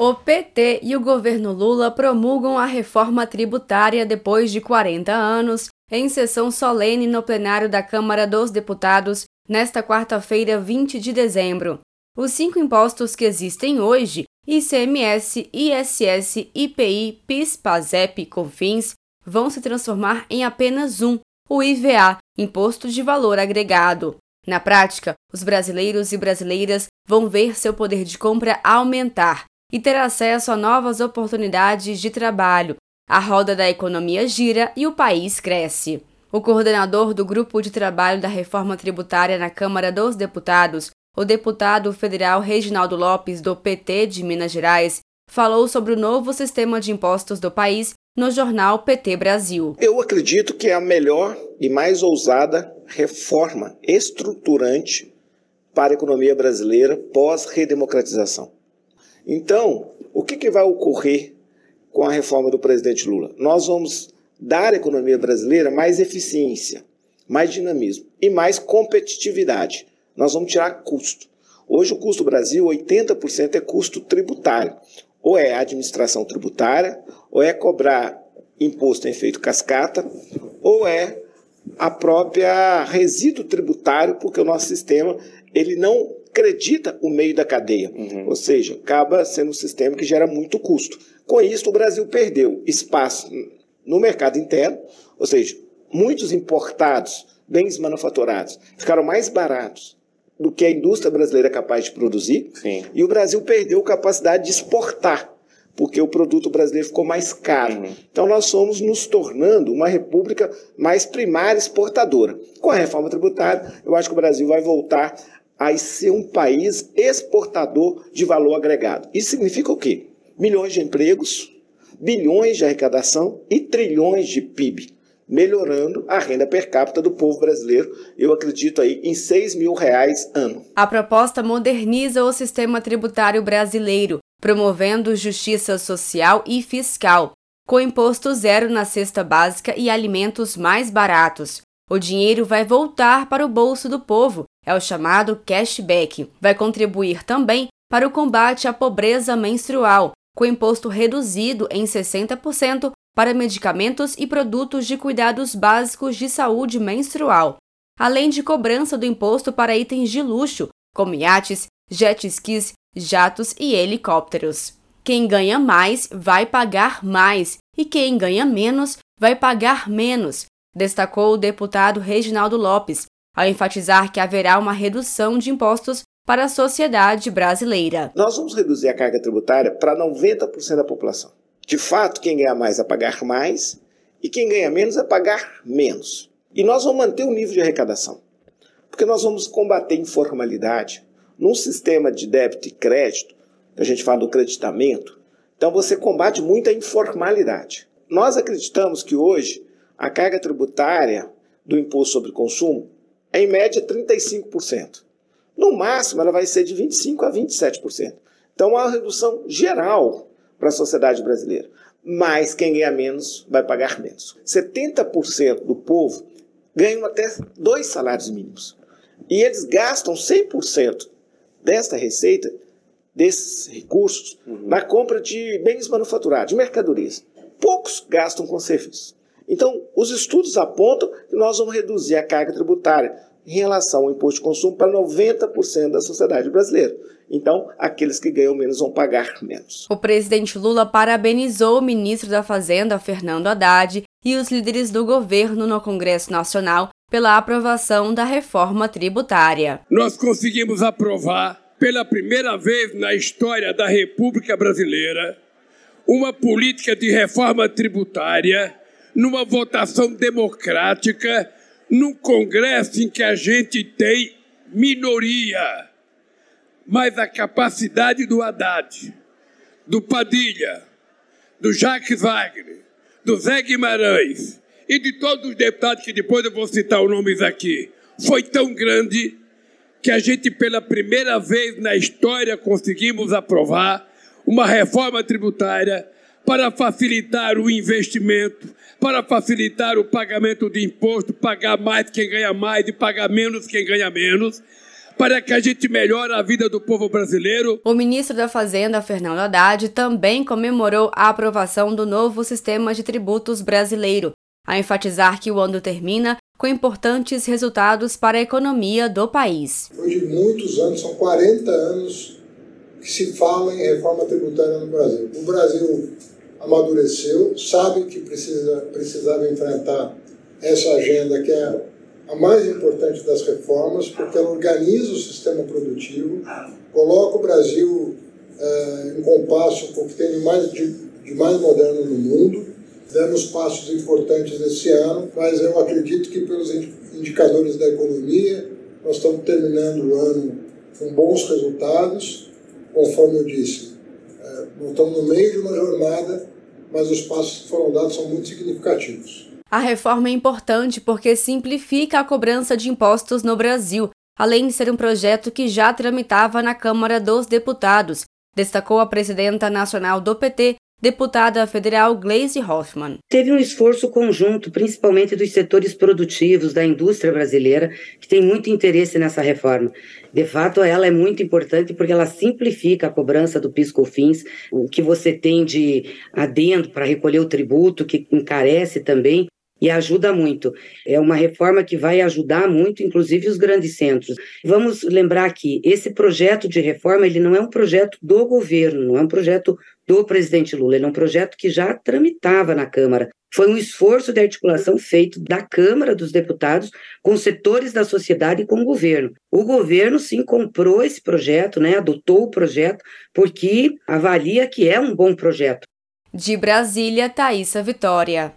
O PT e o governo Lula promulgam a reforma tributária depois de 40 anos, em sessão solene no plenário da Câmara dos Deputados, nesta quarta-feira, 20 de dezembro. Os cinco impostos que existem hoje ICMS, ISS, IPI, PIS, PASEP CONFINS vão se transformar em apenas um, o IVA, Imposto de Valor Agregado. Na prática, os brasileiros e brasileiras vão ver seu poder de compra aumentar e ter acesso a novas oportunidades de trabalho. A roda da economia gira e o país cresce. O coordenador do Grupo de Trabalho da Reforma Tributária na Câmara dos Deputados, o deputado federal Reginaldo Lopes, do PT de Minas Gerais, falou sobre o novo sistema de impostos do país no jornal PT Brasil. Eu acredito que é a melhor e mais ousada reforma estruturante para a economia brasileira pós-redemocratização. Então, o que, que vai ocorrer com a reforma do presidente Lula? Nós vamos dar à economia brasileira mais eficiência, mais dinamismo e mais competitividade. Nós vamos tirar custo. Hoje, o custo do Brasil, 80% é custo tributário. Ou é administração tributária, ou é cobrar imposto em efeito cascata, ou é a própria resíduo tributário, porque o nosso sistema ele não acredita o meio da cadeia. Uhum. Ou seja, acaba sendo um sistema que gera muito custo. Com isso, o Brasil perdeu espaço no mercado interno, ou seja, muitos importados, bens manufaturados, ficaram mais baratos do que a indústria brasileira é capaz de produzir, Sim. e o Brasil perdeu capacidade de exportar, porque o produto brasileiro ficou mais caro. Uhum. Então nós somos nos tornando uma república mais primária exportadora. Com a reforma tributária, eu acho que o Brasil vai voltar a ser um país exportador de valor agregado. Isso significa o quê? Milhões de empregos, bilhões de arrecadação e trilhões de PIB, melhorando a renda per capita do povo brasileiro, eu acredito aí em 6 mil reais ano. A proposta moderniza o sistema tributário brasileiro, promovendo justiça social e fiscal, com imposto zero na cesta básica e alimentos mais baratos. O dinheiro vai voltar para o bolso do povo, é o chamado cashback. Vai contribuir também para o combate à pobreza menstrual, com imposto reduzido em 60% para medicamentos e produtos de cuidados básicos de saúde menstrual, além de cobrança do imposto para itens de luxo, como iates, jet skis, jatos e helicópteros. Quem ganha mais vai pagar mais e quem ganha menos vai pagar menos, destacou o deputado Reginaldo Lopes, ao enfatizar que haverá uma redução de impostos para a sociedade brasileira. Nós vamos reduzir a carga tributária para 90% da população. De fato, quem ganha mais vai pagar mais e quem ganha menos vai pagar menos. E nós vamos manter o nível de arrecadação, porque nós vamos combater informalidade num sistema de débito e crédito, a gente fala do creditamento. Então você combate muito a informalidade. Nós acreditamos que hoje a carga tributária do imposto sobre consumo é em média 35%. No máximo, ela vai ser de 25% a 27%. Então, há uma redução geral para a sociedade brasileira. Mas quem ganha menos vai pagar menos. 70% do povo ganham até dois salários mínimos. E eles gastam 100% desta receita, desses recursos, uhum. na compra de bens manufaturados, de mercadorias. Poucos gastam com serviços. Então, os estudos apontam que nós vamos reduzir a carga tributária em relação ao imposto de consumo para 90% da sociedade brasileira. Então, aqueles que ganham menos vão pagar menos. O presidente Lula parabenizou o ministro da Fazenda, Fernando Haddad, e os líderes do governo no Congresso Nacional pela aprovação da reforma tributária. Nós conseguimos aprovar, pela primeira vez na história da República Brasileira, uma política de reforma tributária numa votação democrática, num Congresso em que a gente tem minoria, mas a capacidade do Haddad, do Padilha, do Jacques Wagner, do Zé Guimarães e de todos os deputados que depois eu vou citar os nomes aqui, foi tão grande que a gente, pela primeira vez na história, conseguimos aprovar uma reforma tributária para facilitar o investimento, para facilitar o pagamento de imposto, pagar mais quem ganha mais e pagar menos quem ganha menos, para que a gente melhore a vida do povo brasileiro. O ministro da Fazenda, Fernando Haddad, também comemorou a aprovação do novo sistema de tributos brasileiro, a enfatizar que o ano termina com importantes resultados para a economia do país. Depois de muitos anos, são 40 anos que se fala em reforma tributária no Brasil. O Brasil amadureceu, sabe que precisa, precisava enfrentar essa agenda que é a mais importante das reformas, porque ela organiza o sistema produtivo, coloca o Brasil é, em compasso com o que tem de mais, de, de mais moderno no mundo. Demos passos importantes esse ano, mas eu acredito que pelos indicadores da economia, nós estamos terminando o ano com bons resultados, conforme eu disse. Nós estamos no meio de uma jornada, mas os passos que foram dados são muito significativos. A reforma é importante porque simplifica a cobrança de impostos no Brasil, além de ser um projeto que já tramitava na Câmara dos Deputados, destacou a presidenta nacional do PT, deputada federal Gleisi Hoffmann. Teve um esforço conjunto, principalmente dos setores produtivos da indústria brasileira, que tem muito interesse nessa reforma. De fato, ela é muito importante porque ela simplifica a cobrança do PIS/COFINS, o que você tem de adendo para recolher o tributo, que encarece também, e ajuda muito. É uma reforma que vai ajudar muito, inclusive os grandes centros. Vamos lembrar que esse projeto de reforma ele não é um projeto do governo, não é um projeto do presidente Lula, ele é um projeto que já tramitava na Câmara. Foi um esforço de articulação feito da Câmara dos Deputados com setores da sociedade e com o governo. O governo sim comprou esse projeto, né, adotou o projeto porque avalia que é um bom projeto. De Brasília, Thaisa Vitória.